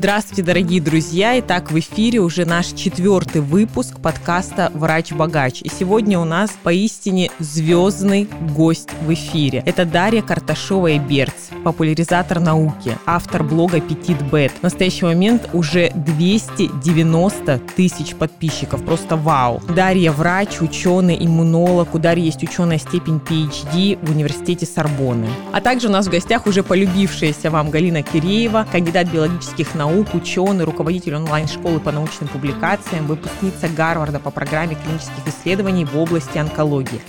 Здравствуйте, дорогие друзья! Итак, в эфире уже наш четвертый выпуск подкаста «Врач-богач». И сегодня у нас поистине звездный гость в эфире. Это Дарья Карташова-Берц, популяризатор науки, автор блога «Петит Бет». В настоящий момент уже 290 тысяч подписчиков. Просто вау! Дарья врач, ученый, иммунолог. У Дарьи есть ученая степень PhD в университете Сорбонны. А также у нас в гостях уже полюбившаяся вам Галина Киреева, кандидат биологических наук, наук, ученый, руководитель онлайн-школы по научным публикациям, выпускница Гарварда по программе клинических исследований в области онкологии.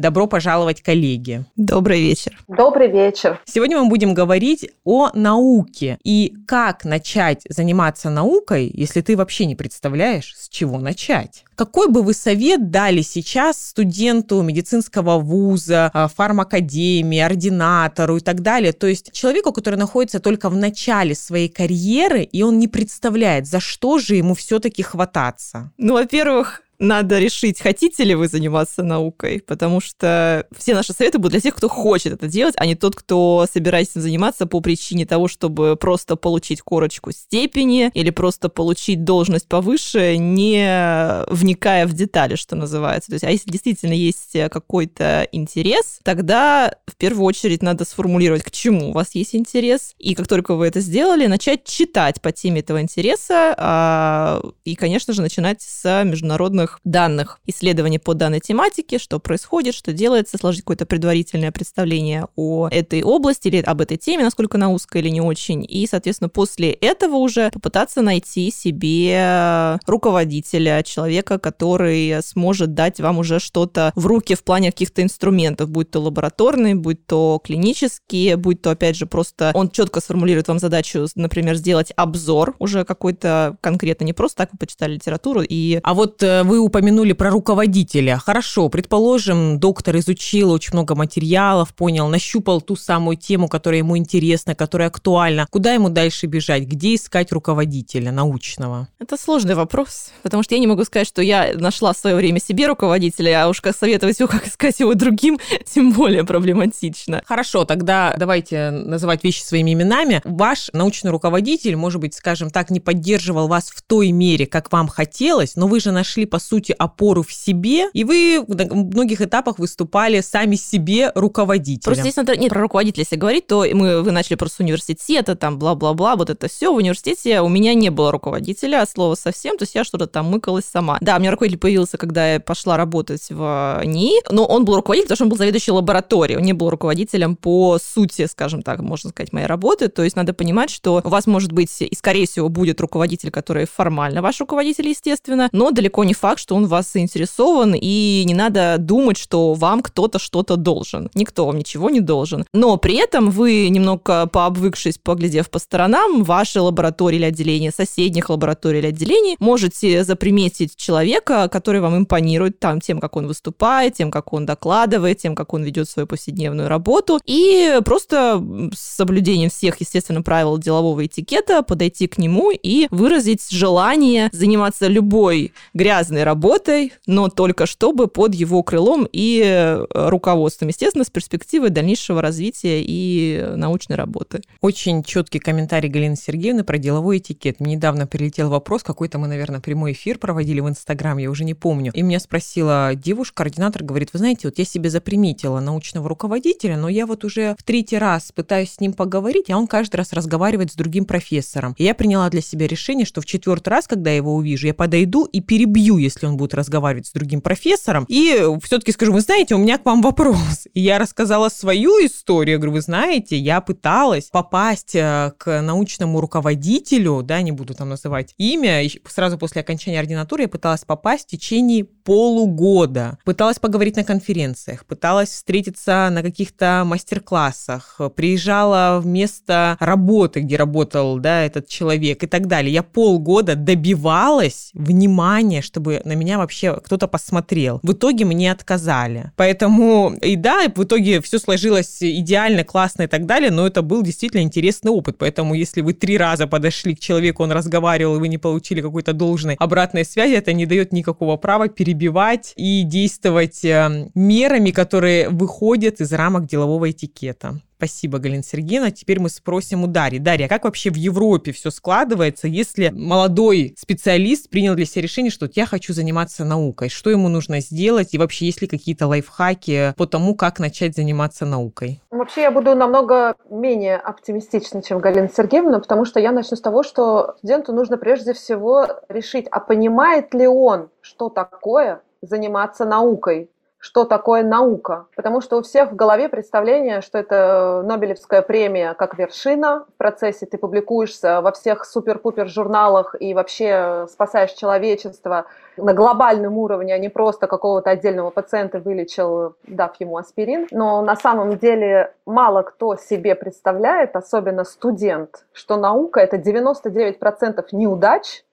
Добро пожаловать, коллеги. Добрый вечер. Добрый вечер. Сегодня мы будем говорить о науке и как начать заниматься наукой, если ты вообще не представляешь, с чего начать. Какой бы вы совет дали сейчас студенту медицинского вуза, а, фармакадемии, ординатору и так далее? То есть человеку, который находится только в начале своей карьеры, и он не представляет, за что же ему все-таки хвататься? Ну, во-первых, надо решить, хотите ли вы заниматься наукой, потому что все наши советы будут для тех, кто хочет это делать, а не тот, кто собирается заниматься по причине того, чтобы просто получить корочку степени или просто получить должность повыше, не вникая в детали, что называется. То есть, а если действительно есть какой-то интерес, тогда в первую очередь надо сформулировать, к чему у вас есть интерес, и как только вы это сделали, начать читать по теме этого интереса, а, и, конечно же, начинать с международных новых данных исследований по данной тематике, что происходит, что делается, сложить какое-то предварительное представление о этой области или об этой теме, насколько она узкая или не очень. И, соответственно, после этого уже попытаться найти себе руководителя, человека, который сможет дать вам уже что-то в руки в плане каких-то инструментов, будь то лабораторные, будь то клинические, будь то, опять же, просто он четко сформулирует вам задачу, например, сделать обзор уже какой-то конкретно, не просто так вы почитали литературу и... А вот э, вы упомянули про руководителя. Хорошо, предположим, доктор изучил очень много материалов, понял, нащупал ту самую тему, которая ему интересна, которая актуальна. Куда ему дальше бежать? Где искать руководителя научного? Это сложный вопрос, потому что я не могу сказать, что я нашла в свое время себе руководителя, а уж как советовать его, как искать его другим, тем более проблематично. Хорошо, тогда давайте называть вещи своими именами. Ваш научный руководитель, может быть, скажем так, не поддерживал вас в той мере, как вам хотелось, но вы же нашли, по сути, опору в себе, и вы на многих этапах выступали сами себе руководителем. Просто здесь надо, нет, про руководителя если говорить, то мы, вы начали просто с университета, там, бла-бла-бла, вот это все. В университете у меня не было руководителя, от слова совсем, то есть я что-то там мыкалась сама. Да, у меня руководитель появился, когда я пошла работать в НИИ, но он был руководителем, потому что он был заведующий лабораторией, он не был руководителем по сути, скажем так, можно сказать, моей работы, то есть надо понимать, что у вас может быть, и скорее всего будет руководитель, который формально ваш руководитель, естественно, но далеко не факт, факт, что он вас заинтересован, и не надо думать, что вам кто-то что-то должен. Никто вам ничего не должен. Но при этом вы, немного пообвыкшись, поглядев по сторонам, вашей лаборатории или отделения, соседних лабораторий или отделений, можете заприметить человека, который вам импонирует там тем, как он выступает, тем, как он докладывает, тем, как он ведет свою повседневную работу, и просто с соблюдением всех, естественно, правил делового этикета подойти к нему и выразить желание заниматься любой грязной разной работой, но только чтобы под его крылом и э, руководством, естественно, с перспективой дальнейшего развития и научной работы. Очень четкий комментарий Галины Сергеевны про деловой этикет. Мне недавно прилетел вопрос, какой-то мы, наверное, прямой эфир проводили в Инстаграм, я уже не помню. И меня спросила девушка, координатор, говорит, вы знаете, вот я себе заприметила научного руководителя, но я вот уже в третий раз пытаюсь с ним поговорить, а он каждый раз разговаривает с другим профессором. И я приняла для себя решение, что в четвертый раз, когда я его увижу, я подойду и перебью, если он будет разговаривать с другим профессором. И все-таки скажу, вы знаете, у меня к вам вопрос. И я рассказала свою историю. Я говорю, вы знаете, я пыталась попасть э, к научному руководителю, да, не буду там называть имя, сразу после окончания ординатуры я пыталась попасть в течение полугода. Пыталась поговорить на конференциях, пыталась встретиться на каких-то мастер-классах, приезжала в место работы, где работал, да, этот человек и так далее. Я полгода добивалась внимания, чтобы на меня вообще кто-то посмотрел. В итоге мне отказали. Поэтому, и да, в итоге все сложилось идеально, классно и так далее, но это был действительно интересный опыт. Поэтому, если вы три раза подошли к человеку, он разговаривал, и вы не получили какой-то должной обратной связи, это не дает никакого права перебивать и действовать э, мерами, которые выходят из рамок делового этикета. Спасибо, Галина Сергеевна. Теперь мы спросим у Дарьи. Дарья, как вообще в Европе все складывается, если молодой специалист принял для себя решение, что я хочу заниматься наукой? Что ему нужно сделать? И вообще, есть ли какие-то лайфхаки по тому, как начать заниматься наукой? Вообще, я буду намного менее оптимистична, чем Галина Сергеевна, потому что я начну с того, что студенту нужно прежде всего решить, а понимает ли он, что такое заниматься наукой, что такое наука. Потому что у всех в голове представление, что это Нобелевская премия как вершина. В процессе ты публикуешься во всех супер-пупер журналах и вообще спасаешь человечество на глобальном уровне, а не просто какого-то отдельного пациента вылечил, дав ему аспирин. Но на самом деле мало кто себе представляет, особенно студент, что наука – это 99% неудач,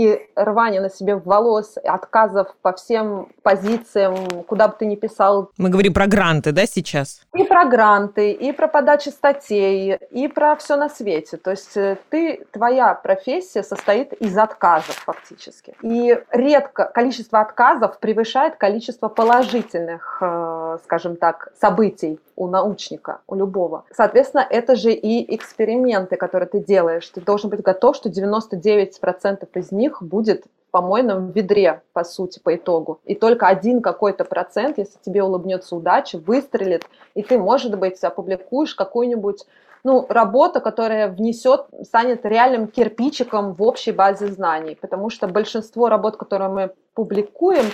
и рвание на себе волос, отказов по всем позициям, куда бы ты ни писал. Мы говорим про гранты, да, сейчас? И про гранты, и про подачи статей, и про все на свете. То есть э, ты, твоя профессия состоит из отказов фактически. И редко количество отказов превышает количество положительных, э, скажем так, событий у научника, у любого. Соответственно, это же и эксперименты, которые ты делаешь. Ты должен быть готов, что 99% из них будет в помойном ведре, по сути, по итогу. И только один какой-то процент, если тебе улыбнется удача, выстрелит, и ты, может быть, опубликуешь какую-нибудь ну, работа, которая внесет, станет реальным кирпичиком в общей базе знаний, потому что большинство работ, которые мы публикуем,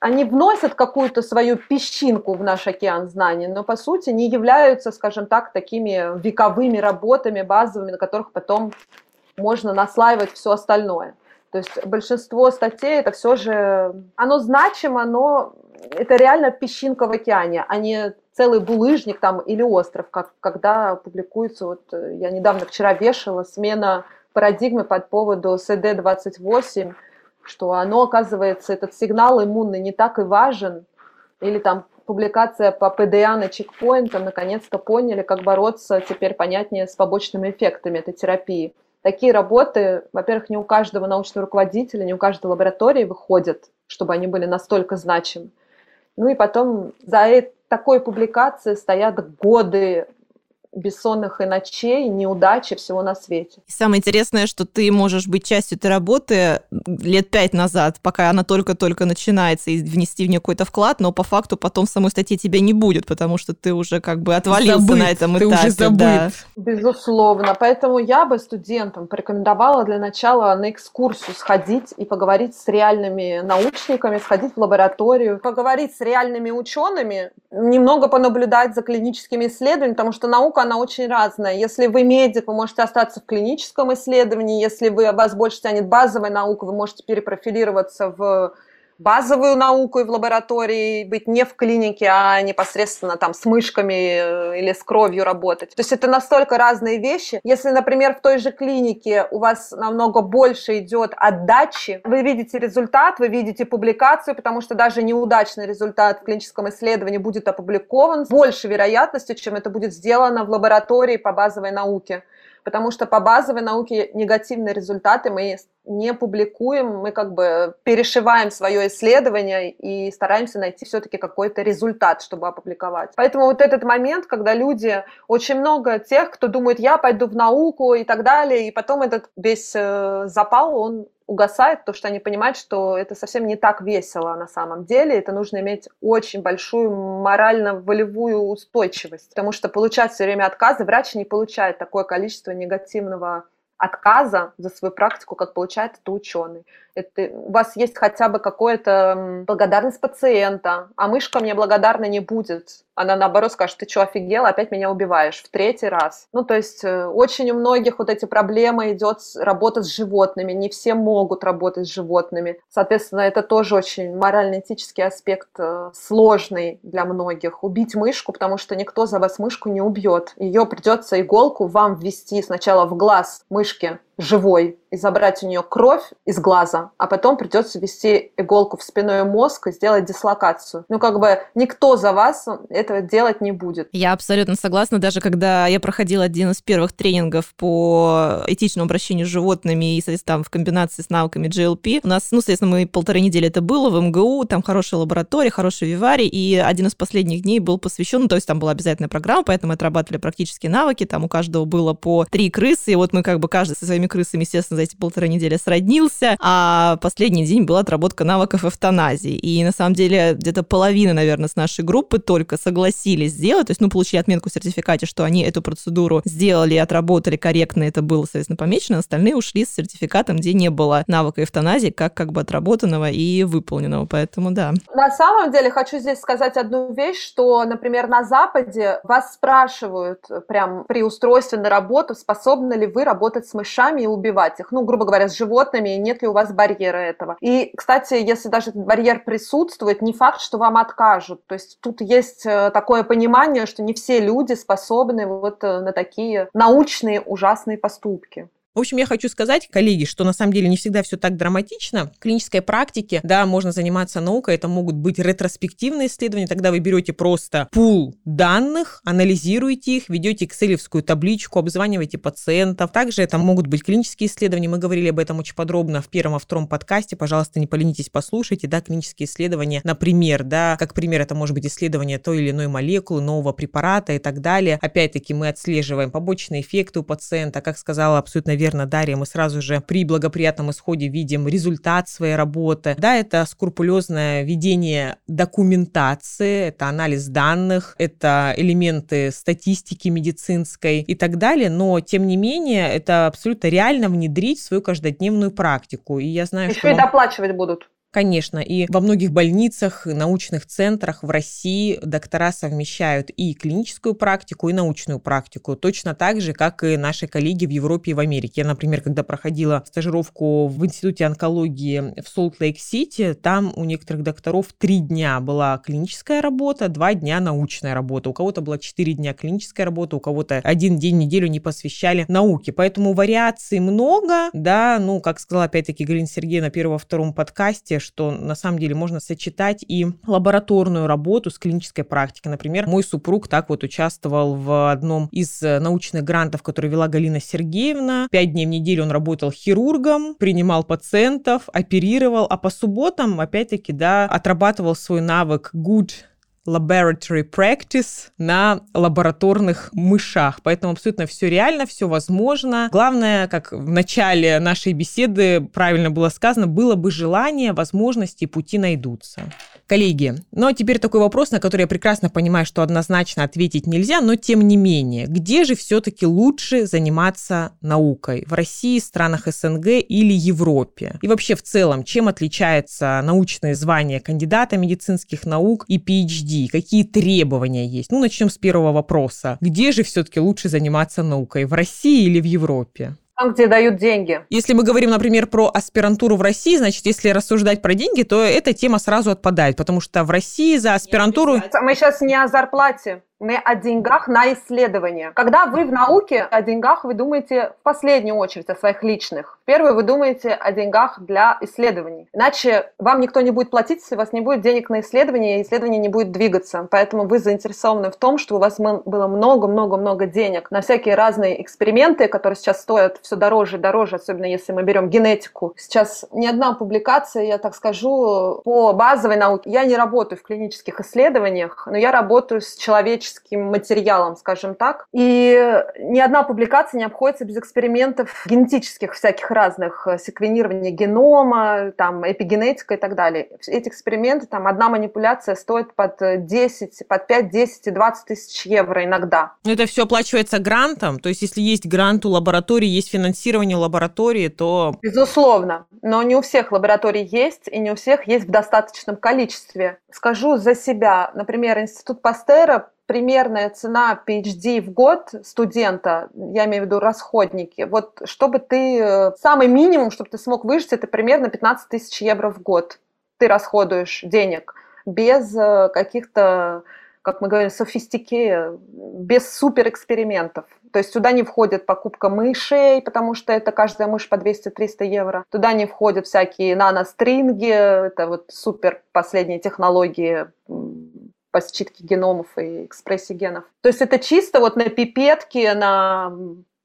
они вносят какую-то свою песчинку в наш океан знаний, но по сути не являются, скажем так, такими вековыми работами базовыми, на которых потом можно наслаивать все остальное. То есть большинство статей это все же, оно значимо, но это реально песчинка в океане, а не целый булыжник там или остров, как когда публикуется, вот я недавно вчера вешала смена парадигмы под поводу СД-28, что оно, оказывается, этот сигнал иммунный не так и важен, или там публикация по ПДА на чекпоинтам, наконец-то поняли, как бороться теперь понятнее с побочными эффектами этой терапии. Такие работы, во-первых, не у каждого научного руководителя, не у каждой лаборатории выходят, чтобы они были настолько значимы. Ну и потом за такой публикацией стоят годы бессонных и ночей, неудачи, всего на свете. И самое интересное, что ты можешь быть частью этой работы лет пять назад, пока она только-только начинается, и внести в нее какой-то вклад, но по факту потом в самой статье тебя не будет, потому что ты уже как бы отвалился забыт, на этом ты этапе. Уже забыт. Да. Безусловно. Поэтому я бы студентам порекомендовала для начала на экскурсию сходить и поговорить с реальными научниками, сходить в лабораторию, поговорить с реальными учеными, немного понаблюдать за клиническими исследованиями, потому что наука она очень разная. Если вы медик, вы можете остаться в клиническом исследовании. Если вы, вас больше тянет базовая наука, вы можете перепрофилироваться в базовую науку и в лаборатории, быть не в клинике, а непосредственно там с мышками э, или с кровью работать. То есть это настолько разные вещи. Если, например, в той же клинике у вас намного больше идет отдачи, вы видите результат, вы видите публикацию, потому что даже неудачный результат в клиническом исследовании будет опубликован с большей вероятностью, чем это будет сделано в лаборатории по базовой науке потому что по базовой науке негативные результаты мы не публикуем, мы как бы перешиваем свое исследование и стараемся найти все-таки какой-то результат, чтобы опубликовать. Поэтому вот этот момент, когда люди, очень много тех, кто думает, я пойду в науку и так далее, и потом этот весь э, запал, он угасает, потому что они понимают, что это совсем не так весело на самом деле. Это нужно иметь очень большую морально-волевую устойчивость, потому что получать все время отказы врач не получает такое количество негативного отказа за свою практику, как получает это ученый. Это, у вас есть хотя бы какая-то благодарность пациента, а мышка мне благодарна не будет. Она наоборот скажет, ты что, офигела, опять меня убиваешь в третий раз. Ну, то есть э, очень у многих вот эти проблемы идет работа с животными, не все могут работать с животными. Соответственно, это тоже очень морально-этический аспект э, сложный для многих. Убить мышку, потому что никто за вас мышку не убьет. Ее придется иголку вам ввести сначала в глаз мышки, живой и забрать у нее кровь из глаза, а потом придется ввести иголку в спиной мозг и сделать дислокацию. Ну, как бы никто за вас этого делать не будет. Я абсолютно согласна. Даже когда я проходила один из первых тренингов по этичному обращению с животными и, соответственно, в комбинации с навыками GLP, у нас, ну, соответственно, мы полторы недели это было в МГУ, там хорошая лаборатория, хороший виварий, и один из последних дней был посвящен, ну, то есть там была обязательная программа, поэтому мы отрабатывали практические навыки, там у каждого было по три крысы, и вот мы как бы каждый со своими крысами, естественно, за эти полторы недели сроднился, а последний день была отработка навыков эвтаназии. И на самом деле где-то половина, наверное, с нашей группы только согласились сделать, то есть, ну, получили отметку в сертификате, что они эту процедуру сделали отработали корректно, это было, соответственно, помечено, остальные ушли с сертификатом, где не было навыка эвтаназии, как как бы отработанного и выполненного, поэтому да. На самом деле хочу здесь сказать одну вещь, что, например, на Западе вас спрашивают прям при устройстве на работу, способны ли вы работать с мышами и убивать их, ну, грубо говоря, с животными, нет ли у вас барьера этого. И, кстати, если даже этот барьер присутствует, не факт, что вам откажут. То есть тут есть э, такое понимание, что не все люди способны вот э, на такие научные ужасные поступки. В общем, я хочу сказать, коллеги, что на самом деле не всегда все так драматично. В клинической практике, да, можно заниматься наукой, это могут быть ретроспективные исследования, тогда вы берете просто пул данных, анализируете их, ведете экселевскую табличку, обзваниваете пациентов. Также это могут быть клинические исследования, мы говорили об этом очень подробно в первом, и втором подкасте, пожалуйста, не поленитесь, послушайте, да, клинические исследования, например, да, как пример, это может быть исследование той или иной молекулы, нового препарата и так далее. Опять-таки мы отслеживаем побочные эффекты у пациента, как сказала абсолютно верно, Дарья, мы сразу же при благоприятном исходе видим результат своей работы. Да, это скрупулезное ведение документации, это анализ данных, это элементы статистики медицинской и так далее, но тем не менее это абсолютно реально внедрить в свою каждодневную практику. И я знаю, Еще что и доплачивать будут. Конечно, и во многих больницах, научных центрах в России доктора совмещают и клиническую практику, и научную практику, точно так же, как и наши коллеги в Европе и в Америке. Я, например, когда проходила стажировку в Институте онкологии в Солт-Лейк-Сити, там у некоторых докторов три дня была клиническая работа, два дня научная работа. У кого-то было четыре дня клиническая работа, у кого-то один день неделю не посвящали науке. Поэтому вариаций много, да, ну, как сказала опять-таки Галина Сергеевна на первом-втором подкасте, что на самом деле можно сочетать и лабораторную работу с клинической практикой. Например, мой супруг так вот участвовал в одном из э, научных грантов, который вела Галина Сергеевна. Пять дней в неделю он работал хирургом, принимал пациентов, оперировал, а по субботам, опять-таки, да, отрабатывал свой навык good laboratory practice на лабораторных мышах. Поэтому абсолютно все реально, все возможно. Главное, как в начале нашей беседы правильно было сказано, было бы желание, возможности, пути найдутся. Коллеги, ну а теперь такой вопрос, на который я прекрасно понимаю, что однозначно ответить нельзя, но тем не менее, где же все-таки лучше заниматься наукой? В России, странах СНГ или Европе? И вообще в целом, чем отличается научное звание кандидата медицинских наук и PhD? Какие требования есть? Ну, начнем с первого вопроса. Где же все-таки лучше заниматься наукой? В России или в Европе? Там, где дают деньги. Если мы говорим, например, про аспирантуру в России, значит, если рассуждать про деньги, то эта тема сразу отпадает, потому что в России за аспирантуру... Мы сейчас не о зарплате мы о деньгах на исследование. Когда вы в науке о деньгах, вы думаете в последнюю очередь о своих личных. Первое, вы думаете о деньгах для исследований. Иначе вам никто не будет платить, если у вас не будет денег на исследование, и исследование не будет двигаться. Поэтому вы заинтересованы в том, что у вас было много-много-много денег на всякие разные эксперименты, которые сейчас стоят все дороже и дороже, особенно если мы берем генетику. Сейчас ни одна публикация, я так скажу, по базовой науке. Я не работаю в клинических исследованиях, но я работаю с человеческим генетическим материалом, скажем так. И ни одна публикация не обходится без экспериментов генетических всяких разных, э, секвенирования генома, там, эпигенетика и так далее. Эти эксперименты, там, одна манипуляция стоит под 10, под 5, 10 и 20 тысяч евро иногда. Это все оплачивается грантом? То есть, если есть грант у лаборатории, есть финансирование лаборатории, то... Безусловно. Но не у всех лабораторий есть, и не у всех есть в достаточном количестве. Скажу за себя. Например, Институт Пастера примерная цена PhD в год студента, я имею в виду расходники, вот чтобы ты, э, самый минимум, чтобы ты смог выжить, это примерно 15 тысяч евро в год ты расходуешь денег без э, каких-то как мы говорим, софистике, без суперэкспериментов. То есть туда не входит покупка мышей, потому что это каждая мышь по 200-300 евро. Туда не входят всякие наностринги, это вот супер последние технологии по считке геномов и экспрессии генов. То есть это чисто вот на пипетке, на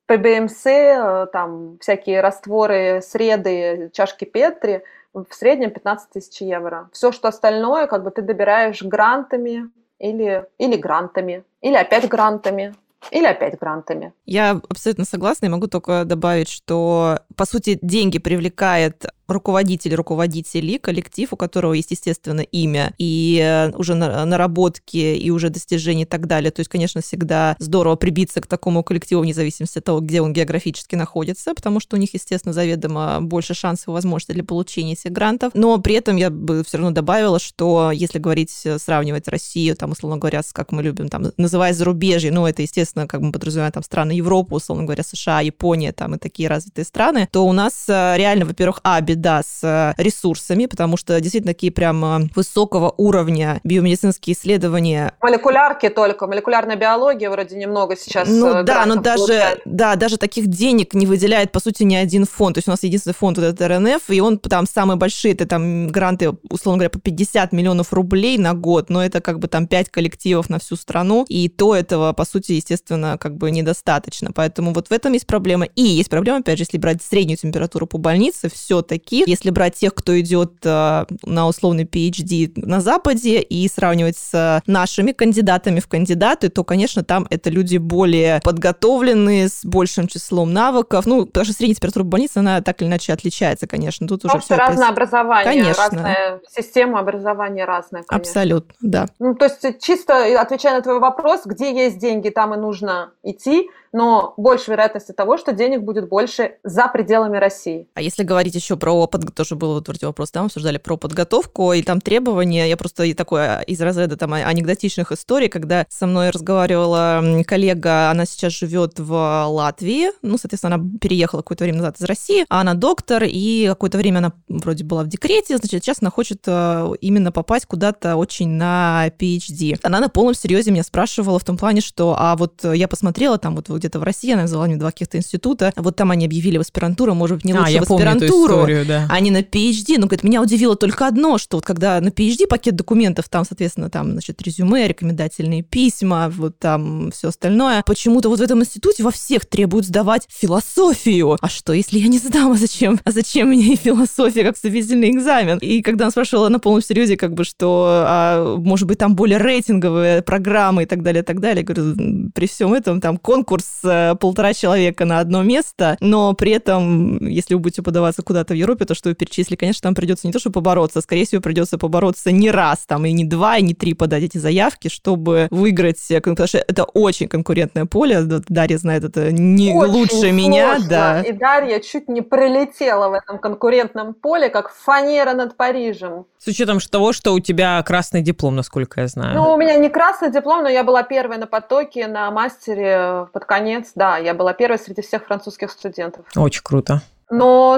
ПБМС, э, там всякие растворы, среды, чашки Петри, в среднем 15 тысяч евро. Все, что остальное, как бы ты добираешь грантами или, или грантами, или опять грантами. Или опять грантами. Я абсолютно согласна и могу только добавить, что, по сути, деньги привлекает руководитель, руководители, коллектив, у которого есть, естественно, имя и э, уже наработки, и уже достижения и так далее. То есть, конечно, всегда здорово прибиться к такому коллективу вне зависимости от того, где он географически находится, потому что у них, естественно, заведомо больше шансов и возможностей для получения этих грантов. Но при этом я бы все равно добавила, что если говорить, э, сравнивать Россию, там, условно говоря, с, как мы любим, там, называя зарубежье, ну, это, естественно, как мы подразумеваем, там, страны Европы, условно говоря, США, Япония, там, и такие развитые страны, то у нас э, реально, во-первых, а, беда с э, ресурсами, потому что действительно такие прям э, высокого уровня биомедицинские исследования. Молекулярки только, молекулярная биология вроде немного сейчас. Ну э, да, но даже, да, даже таких денег не выделяет, по сути, ни один фонд. То есть у нас единственный фонд вот этот РНФ, и он там самые большие, это там гранты, условно говоря, по 50 миллионов рублей на год, но это как бы там 5 коллективов на всю страну, и то этого, по сути, естественно, как бы недостаточно. Поэтому вот в этом есть проблема. И есть проблема, опять же, если брать среднюю температуру по больнице, все-таки если брать тех, кто идет э, на условный PhD на Западе и сравнивать с нашими кандидатами в кандидаты, то, конечно, там это люди более подготовленные, с большим числом навыков. Ну, потому что средняя температура больницы, она так или иначе отличается, конечно. Тут уже все разное образование, конечно. разная система образования разная, конечно. Абсолютно, да. Ну, то есть чисто отвечая на твой вопрос, где есть деньги, там и нужно идти но больше вероятности того, что денег будет больше за пределами России. А если говорить еще про, тоже был вот вроде вопрос, там обсуждали про подготовку, и там требования, я просто такой а, из разряда там анекдотичных историй, когда со мной разговаривала коллега, она сейчас живет в Латвии, ну, соответственно, она переехала какое-то время назад из России, а она доктор, и какое-то время она вроде была в декрете, значит, сейчас она хочет э, именно попасть куда-то очень на PhD. Она на полном серьезе меня спрашивала в том плане, что, а вот я посмотрела там вот где-то в России, она взяла мне два каких-то института, вот там они объявили в аспирантуру, может быть, не а, лучше а, в аспирантуру, историю, да. а не на PhD. Ну, говорит, меня удивило только одно, что вот когда на PhD пакет документов, там, соответственно, там, значит, резюме, рекомендательные письма, вот там все остальное, почему-то вот в этом институте во всех требуют сдавать философию. А что, если я не сдам, а зачем? А зачем мне философия как вступительный экзамен? И когда она спрашивала на полном серьезе, как бы, что, а, может быть, там более рейтинговые программы и так далее, и так далее, я говорю, при всем этом там конкурс Э, полтора человека на одно место, но при этом, если вы будете подаваться куда-то в Европе, то, что вы перечислили, конечно, там придется не то, что побороться, а скорее всего, придется побороться не раз, там, и не два, и не три подать эти заявки, чтобы выиграть, э, потому что это очень конкурентное поле, Дарья знает это не очень лучше сложно. меня, да. И Дарья чуть не пролетела в этом конкурентном поле, как фанера над Парижем. С учетом того, что у тебя красный диплом, насколько я знаю. Ну, у меня не красный диплом, но я была первой на потоке на мастере под конец. Да, я была первой среди всех французских студентов. Очень круто. Но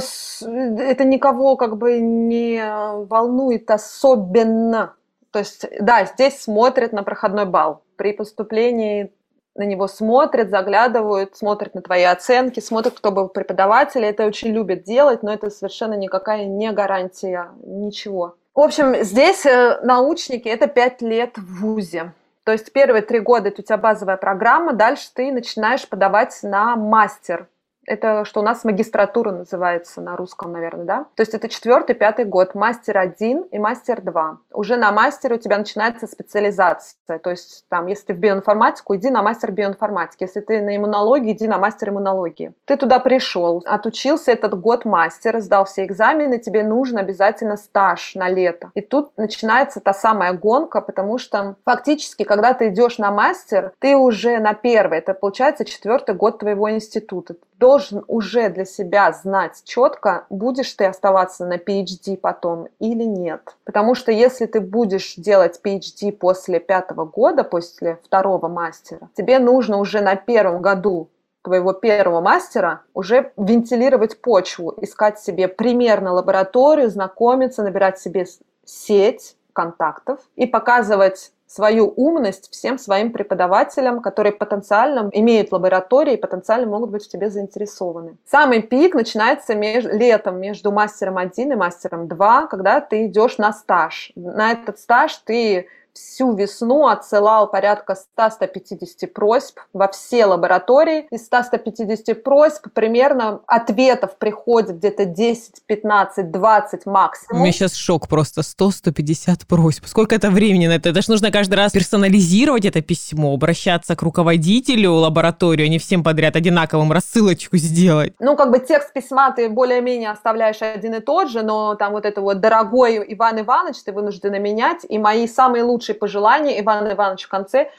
это никого как бы не волнует особенно. То есть, да, здесь смотрят на проходной балл. При поступлении на него смотрят, заглядывают, смотрят на твои оценки, смотрят, кто был преподаватель. Это очень любят делать, но это совершенно никакая не гарантия ничего. В общем, здесь э, научники – это пять лет в ВУЗе. То есть первые три года это у тебя базовая программа, дальше ты начинаешь подавать на мастер это что у нас магистратура называется на русском, наверное, да? То есть это четвертый, пятый год, мастер один и мастер два. Уже на мастере у тебя начинается специализация. То есть там, если ты в биоинформатику, иди на мастер биоинформатики. Если ты на иммунологии, иди на мастер иммунологии. Ты туда пришел, отучился этот год мастера, сдал все экзамены, тебе нужен обязательно стаж на лето. И тут начинается та самая гонка, потому что фактически, когда ты идешь на мастер, ты уже на первый, это получается четвертый год твоего института должен уже для себя знать четко, будешь ты оставаться на PhD потом или нет. Потому что если ты будешь делать PhD после пятого года, после второго мастера, тебе нужно уже на первом году твоего первого мастера уже вентилировать почву, искать себе примерно лабораторию, знакомиться, набирать себе сеть контактов и показывать свою умность всем своим преподавателям, которые потенциально имеют лаборатории и потенциально могут быть в тебе заинтересованы. Самый пик начинается меж, летом между мастером 1 и мастером 2, когда ты идешь на стаж. На этот стаж ты всю весну отсылал порядка 100-150 просьб во все лаборатории. Из 100-150 просьб примерно ответов приходит где-то 10, 15, 20 максимум. У меня сейчас шок просто. 100-150 просьб. Сколько это времени на это? Это же нужно каждый раз персонализировать это письмо, обращаться к руководителю лаборатории, а не всем подряд одинаковым рассылочку сделать. Ну, как бы текст письма ты более-менее оставляешь один и тот же, но там вот это вот «дорогой Иван Иванович» ты вынуждена менять, и мои самые лучшие лучшие пожелания Ивана Ивановича в конце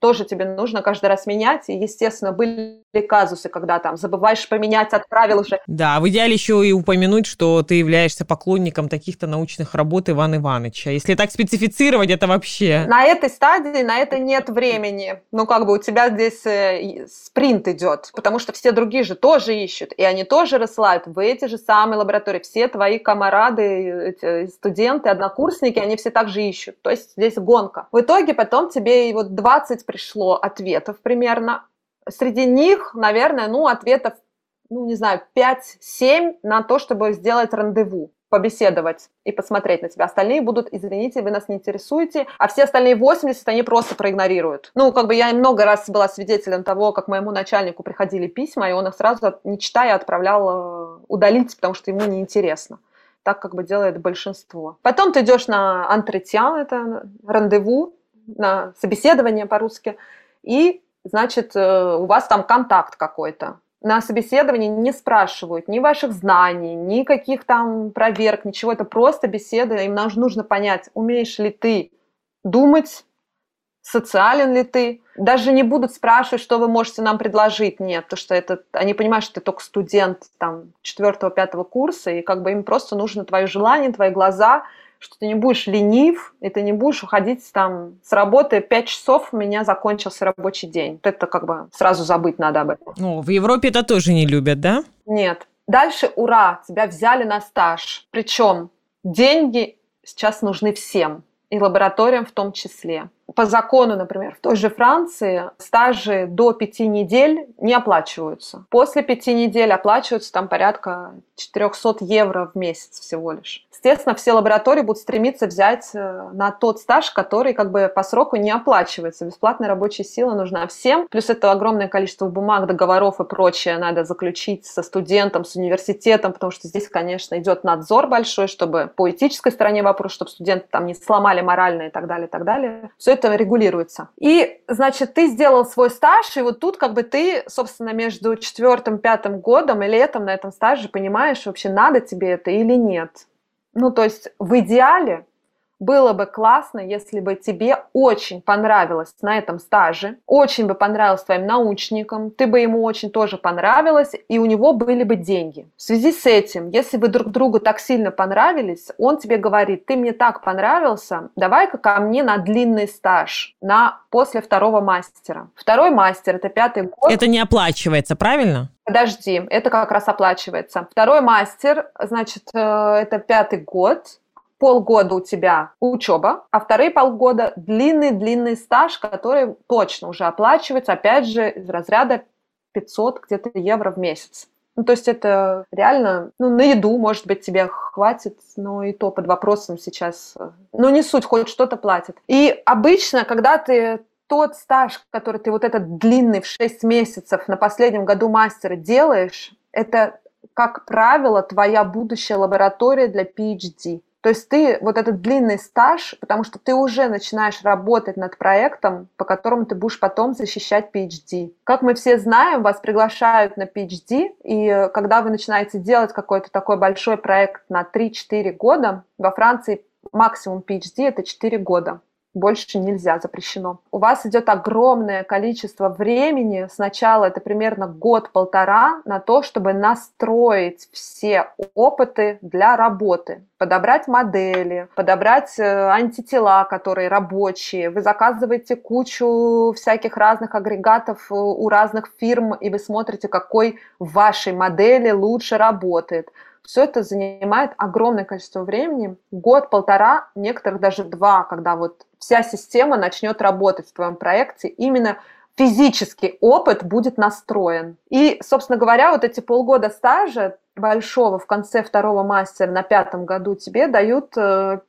тоже тебе нужно каждый раз менять. И, естественно, были казусы, когда там забываешь поменять, отправил уже. Да, в идеале еще и упомянуть, что ты являешься поклонником таких-то научных работ Ивана Ивановича. Если так специфицировать, это вообще... На этой стадии, на это нет времени. Ну, как бы у тебя здесь э, спринт идет, потому что все другие же тоже ищут, и они тоже рассылают в эти же самые лаборатории. Все твои камарады, эти студенты, однокурсники, они все также ищут. То есть здесь гонка. В итоге потом тебе и вот 20 пришло ответов примерно. Среди них, наверное, ну, ответов, ну, не знаю, 5-7 на то, чтобы сделать рандеву побеседовать и посмотреть на тебя. Остальные будут, извините, вы нас не интересуете, а все остальные 80 они просто проигнорируют. Ну, как бы я много раз была свидетелем того, как моему начальнику приходили письма, и он их сразу, не читая, отправлял э, удалить, потому что ему неинтересно. Так как бы делает большинство. Потом ты идешь на антретиан, это рандеву, на собеседование по-русски, и, значит, э, у вас там контакт какой-то. На собеседовании не спрашивают ни ваших знаний, ни каких там проверок, ничего. Это просто беседа. Им нужно понять, умеешь ли ты думать, социален ли ты. Даже не будут спрашивать, что вы можете нам предложить. Нет, то что это, они понимают, что ты только студент там четвертого-пятого курса, и как бы им просто нужно твое желание, твои глаза – что ты не будешь ленив, и ты не будешь уходить там с работы 5 часов, у меня закончился рабочий день. Вот это как бы сразу забыть надо об этом. Ну, в Европе это тоже не любят, да? Нет. Дальше, ура, тебя взяли на стаж. Причем деньги сейчас нужны всем, и лабораториям в том числе. По закону, например, в той же Франции стажи до пяти недель не оплачиваются. После пяти недель оплачиваются там порядка 400 евро в месяц всего лишь естественно, все лаборатории будут стремиться взять э, на тот стаж, который как бы по сроку не оплачивается. Бесплатная рабочая сила нужна всем. Плюс это огромное количество бумаг, договоров и прочее надо заключить со студентом, с университетом, потому что здесь, конечно, идет надзор большой, чтобы по этической стороне вопрос, чтобы студенты там не сломали морально и так далее, и так далее. Все это регулируется. И, значит, ты сделал свой стаж, и вот тут как бы ты, собственно, между четвертым, пятым годом и летом на этом стаже понимаешь, вообще надо тебе это или нет. Ну, то есть в идеале было бы классно, если бы тебе очень понравилось на этом стаже, очень бы понравилось твоим научникам, ты бы ему очень тоже понравилась, и у него были бы деньги. В связи с этим, если вы друг другу так сильно понравились, он тебе говорит, ты мне так понравился, давай-ка ко мне на длинный стаж, на после второго мастера. Второй мастер – это пятый год. Это не оплачивается, правильно? Подожди, это как раз оплачивается. Второй мастер, значит, э, это пятый год, полгода у тебя учеба, а вторые полгода длинный-длинный стаж, который точно уже оплачивается, опять же, из разряда 500 где-то евро в месяц. Ну, то есть это реально, ну, на еду, может быть, тебе хватит, но и то под вопросом сейчас. Ну, не суть, хоть что-то платит. И обычно, когда ты тот стаж, который ты вот этот длинный в 6 месяцев на последнем году мастера делаешь, это, как правило, твоя будущая лаборатория для PhD. То есть ты вот этот длинный стаж, потому что ты уже начинаешь работать над проектом, по которому ты будешь потом защищать PhD. Как мы все знаем, вас приглашают на PhD, и когда вы начинаете делать какой-то такой большой проект на 3-4 года, во Франции максимум PhD это 4 года больше нельзя, запрещено. У вас идет огромное количество времени, сначала это примерно год-полтора, на то, чтобы настроить все опыты для работы, подобрать модели, подобрать э, антитела, которые рабочие. Вы заказываете кучу всяких разных агрегатов э, у разных фирм, и вы смотрите, какой в вашей модели лучше работает Все это занимает огромное количество времени, год, полтора, некоторых даже два, когда вот вся система начнет работать в твоем проекте именно физический опыт будет настроен. И, собственно говоря, вот эти полгода стажа большого в конце второго мастера на пятом году тебе дают э,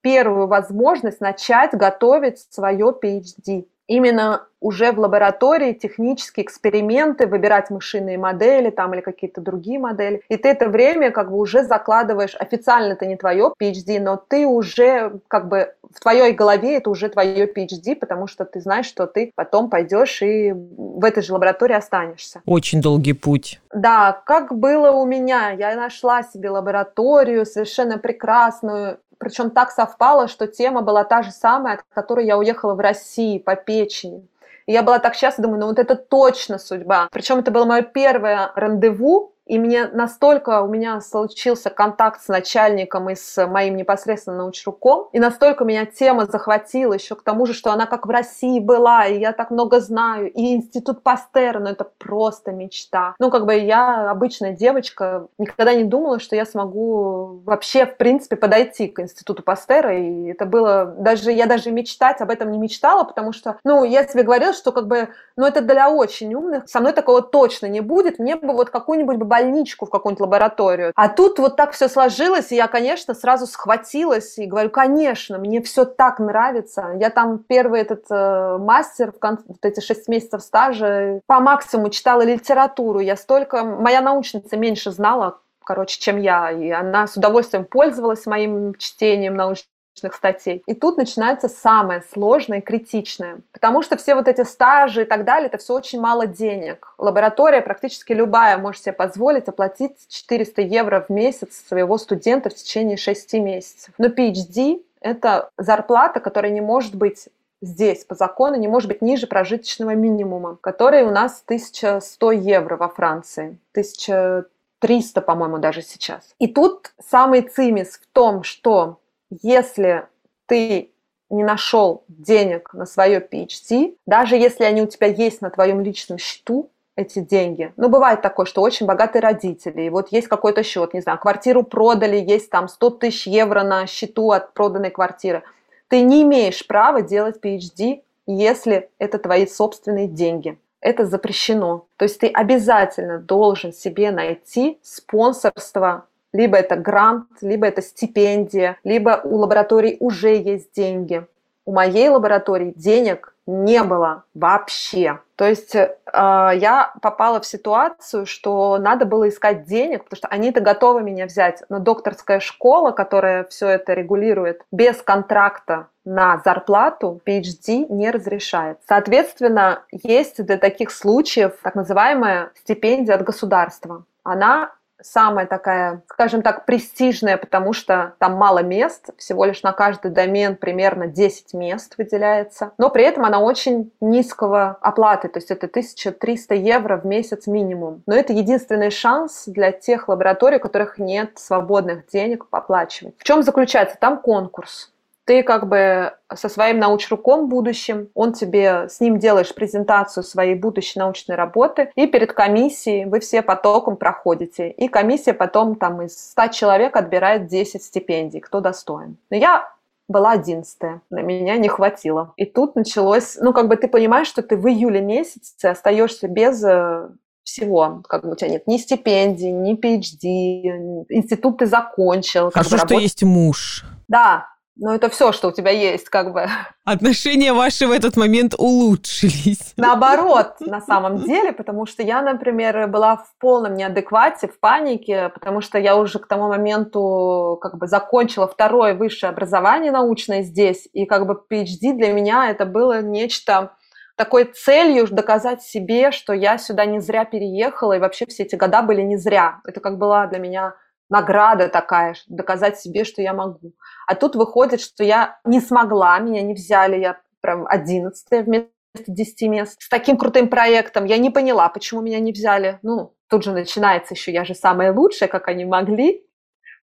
первую возможность начать готовить свое PhD именно уже в лаборатории технические эксперименты, выбирать мышиные модели там или какие-то другие модели. И ты это время как бы уже закладываешь, официально это не твое PhD, но ты уже как бы в твоей голове это уже твое PhD, потому что ты знаешь, что ты потом пойдешь и в этой же лаборатории останешься. Очень долгий путь. Да, как было у меня. Я нашла себе лабораторию совершенно прекрасную, причем так совпало, что тема была та же самая, от которой я уехала в Россию по печени. И я была так счастлива, думаю, ну вот это точно судьба. Причем это было мое первое рандеву и мне настолько у меня случился контакт с начальником и с моим непосредственно научруком, и настолько меня тема захватила, еще к тому же, что она как в России была, и я так много знаю, и институт Пастера, ну это просто мечта. Ну, как бы я обычная девочка, никогда не думала, что я смогу вообще, в принципе, подойти к институту Пастера, и это было, даже я даже мечтать об этом не мечтала, потому что, ну, я себе говорила, что как бы, ну, это для очень умных, со мной такого точно не будет, мне бы вот какую-нибудь больничку в какую-нибудь лабораторию. А тут вот так все сложилось, и я, конечно, сразу схватилась и говорю, конечно, мне все так нравится. Я там первый этот э, мастер, в кон... вот эти шесть месяцев стажа, по максимуму читала литературу. Я столько... Моя научница меньше знала, короче, чем я, и она с удовольствием пользовалась моим чтением научных статей. И тут начинается самое сложное и критичное. Потому что все вот эти стажи и так далее, это все очень мало денег. Лаборатория практически любая может себе позволить оплатить 400 евро в месяц своего студента в течение 6 месяцев. Но PhD – это зарплата, которая не может быть здесь по закону не может быть ниже прожиточного минимума, который у нас 1100 евро во Франции, 1300, по-моему, даже сейчас. И тут самый цимис в том, что если ты не нашел денег на свое PhD, даже если они у тебя есть на твоем личном счету, эти деньги. Ну, бывает такое, что очень богатые родители, и вот есть какой-то счет, не знаю, квартиру продали, есть там 100 тысяч евро на счету от проданной квартиры. Ты не имеешь права делать PhD, если это твои собственные деньги. Это запрещено. То есть ты обязательно должен себе найти спонсорство либо это грант, либо это стипендия, либо у лабораторий уже есть деньги. У моей лаборатории денег не было вообще. То есть э, я попала в ситуацию, что надо было искать денег, потому что они-то готовы меня взять, но докторская школа, которая все это регулирует, без контракта на зарплату PhD не разрешает. Соответственно, есть для таких случаев так называемая стипендия от государства. Она самая такая, скажем так, престижная, потому что там мало мест, всего лишь на каждый домен примерно 10 мест выделяется, но при этом она очень низкого оплаты, то есть это 1300 евро в месяц минимум. Но это единственный шанс для тех лабораторий, у которых нет свободных денег оплачивать. В чем заключается? Там конкурс ты как бы со своим научруком будущим, он тебе, с ним делаешь презентацию своей будущей научной работы, и перед комиссией вы все потоком проходите. И комиссия потом там из 100 человек отбирает 10 стипендий, кто достоин. Но я была одиннадцатая, на меня не хватило. И тут началось, ну, как бы ты понимаешь, что ты в июле месяце остаешься без э, всего. Как бы у тебя нет ни стипендий, ни PhD, институт ты закончил. Хорошо, что есть муж. Да, ну, это все, что у тебя есть, как бы. Отношения ваши в этот момент улучшились. Наоборот, на самом деле, потому что я, например, была в полном неадеквате, в панике, потому что я уже к тому моменту как бы закончила второе высшее образование научное здесь, и как бы PhD для меня это было нечто такой целью доказать себе, что я сюда не зря переехала, и вообще все эти года были не зря. Это как была для меня награда такая, доказать себе, что я могу. А тут выходит, что я не смогла, меня не взяли, я прям одиннадцатая вместо 10 мест. С таким крутым проектом я не поняла, почему меня не взяли. Ну, тут же начинается еще, я же самая лучшая, как они могли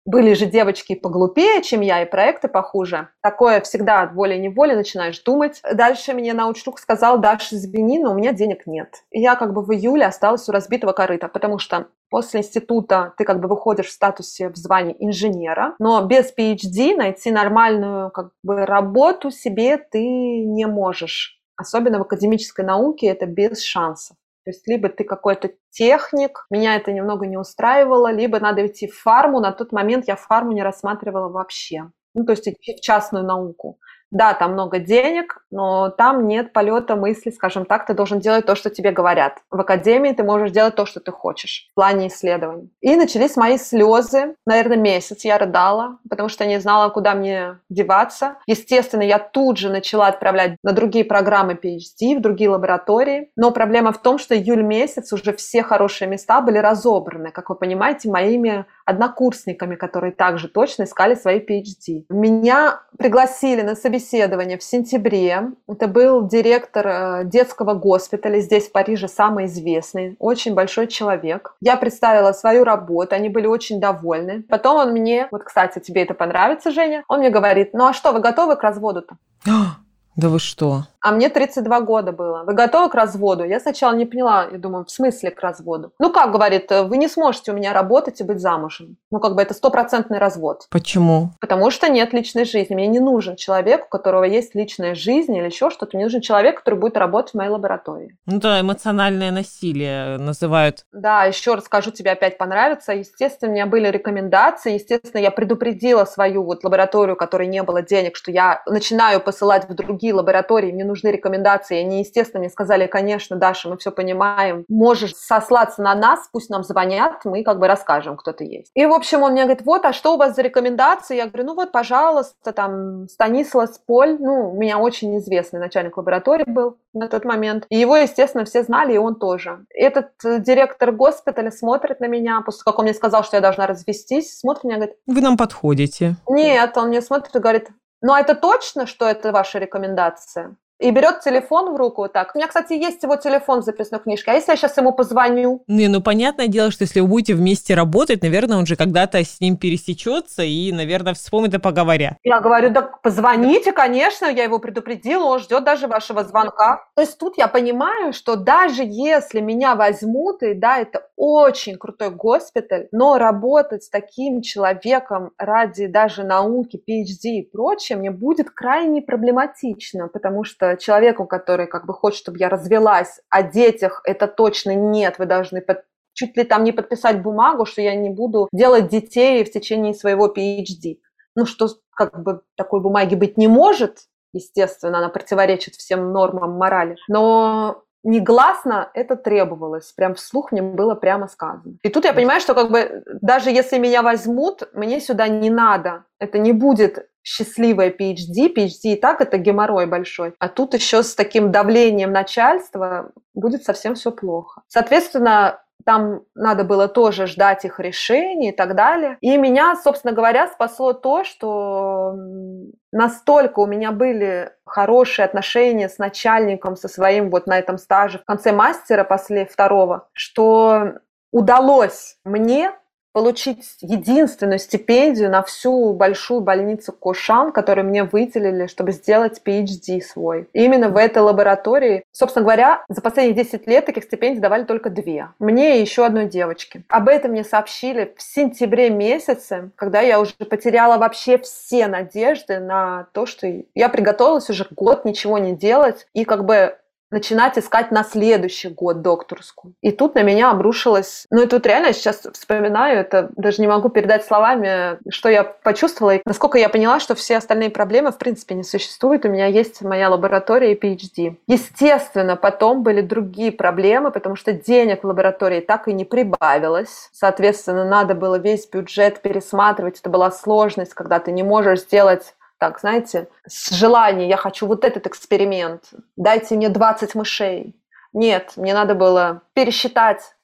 были же девочки поглупее, чем я, и проекты похуже. Такое всегда от воли-неволи начинаешь думать. Дальше мне научтук сказал, Даша, извини, но у меня денег нет. И я как бы в июле осталась у разбитого корыта, потому что после института ты как бы выходишь в статусе в звании инженера, но без PhD найти нормальную как бы работу себе ты не можешь. Особенно в академической науке это без шансов. То есть либо ты какой-то техник, меня это немного не устраивало, либо надо идти в фарму. На тот момент я фарму не рассматривала вообще. Ну, то есть идти в частную науку. Да, там много денег, но там нет полета мысли, скажем так, ты должен делать то, что тебе говорят. В академии ты можешь делать то, что ты хочешь в плане исследований. И начались мои слезы. Наверное, месяц я рыдала, потому что не знала, куда мне деваться. Естественно, я тут же начала отправлять на другие программы PhD, в другие лаборатории. Но проблема в том, что июль месяц уже все хорошие места были разобраны, как вы понимаете, моими однокурсниками, которые также точно искали свои PhD. Меня пригласили на собеседование в сентябре. Это был директор э, детского госпиталя здесь, в Париже, самый известный, очень большой человек. Я представила свою работу, они были очень довольны. Потом он мне, вот, кстати, тебе это понравится, Женя, он мне говорит, ну а что, вы готовы к разводу-то? Да вы что? А мне 32 года было. Вы готовы к разводу? Я сначала не поняла, я думаю, в смысле к разводу? Ну как, говорит, вы не сможете у меня работать и быть замужем. Ну как бы это стопроцентный развод. Почему? Потому что нет личной жизни. Мне не нужен человек, у которого есть личная жизнь или еще что-то. Мне нужен человек, который будет работать в моей лаборатории. Ну да, эмоциональное насилие называют. Да, еще раз скажу, тебе опять понравится. Естественно, у меня были рекомендации. Естественно, я предупредила свою вот лабораторию, которой не было денег, что я начинаю посылать в другие лаборатории. Мне нужны рекомендации. Они, естественно, мне сказали, конечно, Даша, мы все понимаем. Можешь сослаться на нас, пусть нам звонят, мы как бы расскажем, кто ты есть. И, в общем, он мне говорит, вот, а что у вас за рекомендации? Я говорю, ну вот, пожалуйста, там, Станислав Поль, ну, у меня очень известный начальник лаборатории был на тот момент. И его, естественно, все знали, и он тоже. Этот э, директор госпиталя смотрит на меня, после как он мне сказал, что я должна развестись, смотрит на меня и говорит... Вы нам подходите. Нет, он мне смотрит и говорит, ну это точно, что это ваша рекомендация? И берет телефон в руку вот так. У меня, кстати, есть его телефон в записной книжке. А если я сейчас ему позвоню? Не, ну понятное дело, что если вы будете вместе работать, наверное, он же когда-то с ним пересечется и, наверное, вспомнит и поговорят. Я говорю, да позвоните, конечно, я его предупредила, он ждет даже вашего звонка. То есть тут я понимаю, что даже если меня возьмут, и да, это очень крутой госпиталь, но работать с таким человеком ради даже науки, PhD и прочее, мне будет крайне проблематично, потому что человеку, который как бы хочет, чтобы я развелась, о детях это точно нет, вы должны под, чуть ли там не подписать бумагу, что я не буду делать детей в течение своего PhD. Ну, что как бы такой бумаги быть не может, естественно, она противоречит всем нормам морали. Но негласно это требовалось, прям вслух мне было прямо сказано. И тут я понимаю, что как бы даже если меня возьмут, мне сюда не надо. Это не будет счастливая PhD. PhD и так это геморрой большой. А тут еще с таким давлением начальства будет совсем все плохо. Соответственно, там надо было тоже ждать их решений и так далее. И меня, собственно говоря, спасло то, что настолько у меня были хорошие отношения с начальником, со своим вот на этом стаже в конце мастера после второго, что удалось мне получить единственную стипендию на всю большую больницу Кошан, которую мне выделили, чтобы сделать PhD свой. И именно в этой лаборатории, собственно говоря, за последние 10 лет таких стипендий давали только две. Мне и еще одной девочке. Об этом мне сообщили в сентябре месяце, когда я уже потеряла вообще все надежды на то, что я приготовилась уже год ничего не делать. И как бы начинать искать на следующий год докторскую. И тут на меня обрушилось... Ну, и тут реально сейчас вспоминаю, это даже не могу передать словами, что я почувствовала, и насколько я поняла, что все остальные проблемы в принципе не существуют. У меня есть моя лаборатория и PhD. Естественно, потом были другие проблемы, потому что денег в лаборатории так и не прибавилось. Соответственно, надо было весь бюджет пересматривать. Это была сложность, когда ты не можешь сделать так, знаете, с желанием, я хочу вот этот эксперимент, дайте мне 20 мышей. Нет, мне надо было пересчитать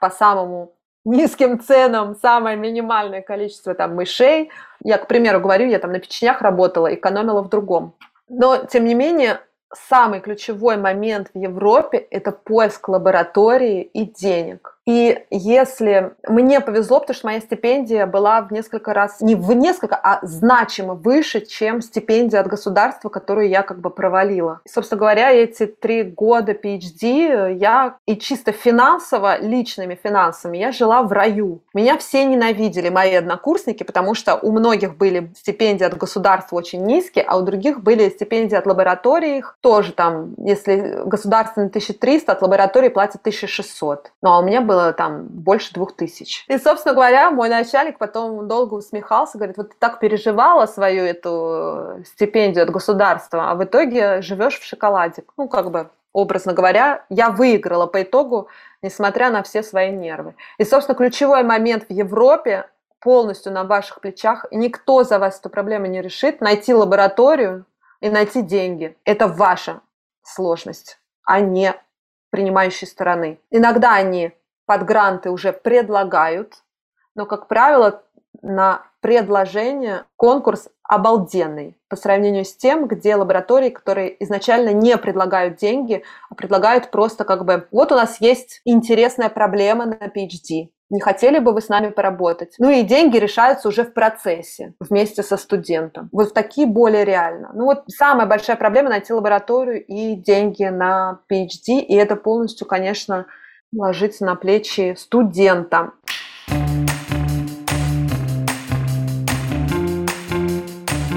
по самому низким ценам самое минимальное количество там мышей. Я, к примеру, говорю, я там на печенях работала, экономила в другом. Но, тем не менее, самый ключевой момент в Европе – это поиск лаборатории и денег. И если мне повезло, потому что моя стипендия была в несколько раз, не в несколько, а значимо выше, чем стипендия от государства, которую я как бы провалила. И, собственно говоря, эти три года PhD я и чисто финансово, личными финансами, я жила в раю. Меня все ненавидели, мои однокурсники, потому что у многих были стипендии от государства очень низкие, а у других были стипендии от лаборатории, тоже там, если государственный 1300, от лаборатории платят 1600. Ну, а у меня было там больше двух тысяч. И, собственно говоря, мой начальник потом долго усмехался, говорит, вот ты так переживала свою эту стипендию от государства, а в итоге живешь в шоколаде. Ну, как бы образно говоря, я выиграла по итогу, несмотря на все свои нервы. И, собственно, ключевой момент в Европе полностью на ваших плечах, и никто за вас эту проблему не решит, найти лабораторию и найти деньги. Это ваша сложность, а не принимающей стороны. Иногда они под гранты уже предлагают, но, как правило, на предложение конкурс обалденный по сравнению с тем, где лаборатории, которые изначально не предлагают деньги, а предлагают просто как бы вот у нас есть интересная проблема на PhD, не хотели бы вы с нами поработать? Ну и деньги решаются уже в процессе вместе со студентом. Вот такие более реально. Ну вот самая большая проблема найти лабораторию и деньги на PhD, и это полностью, конечно, ложится на плечи студента.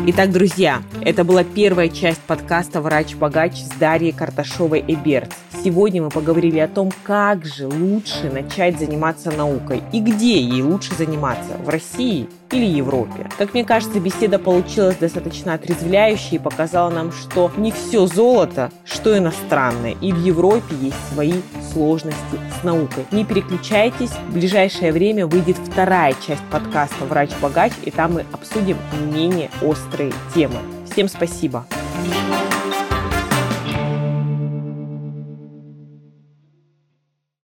Итак, друзья, это была первая часть подкаста «Врач-богач» с Дарьей Карташовой-Эберт. Сегодня мы поговорили о том, как же лучше начать заниматься наукой и где ей лучше заниматься – в России или Европе. Как мне кажется, беседа получилась достаточно отрезвляющей и показала нам, что не все золото, что иностранное, и в Европе есть свои сложности с наукой. Не переключайтесь, в ближайшее время выйдет вторая часть подкаста «Врач-богач», и там мы обсудим не менее острые темы. Всем! Спасибо.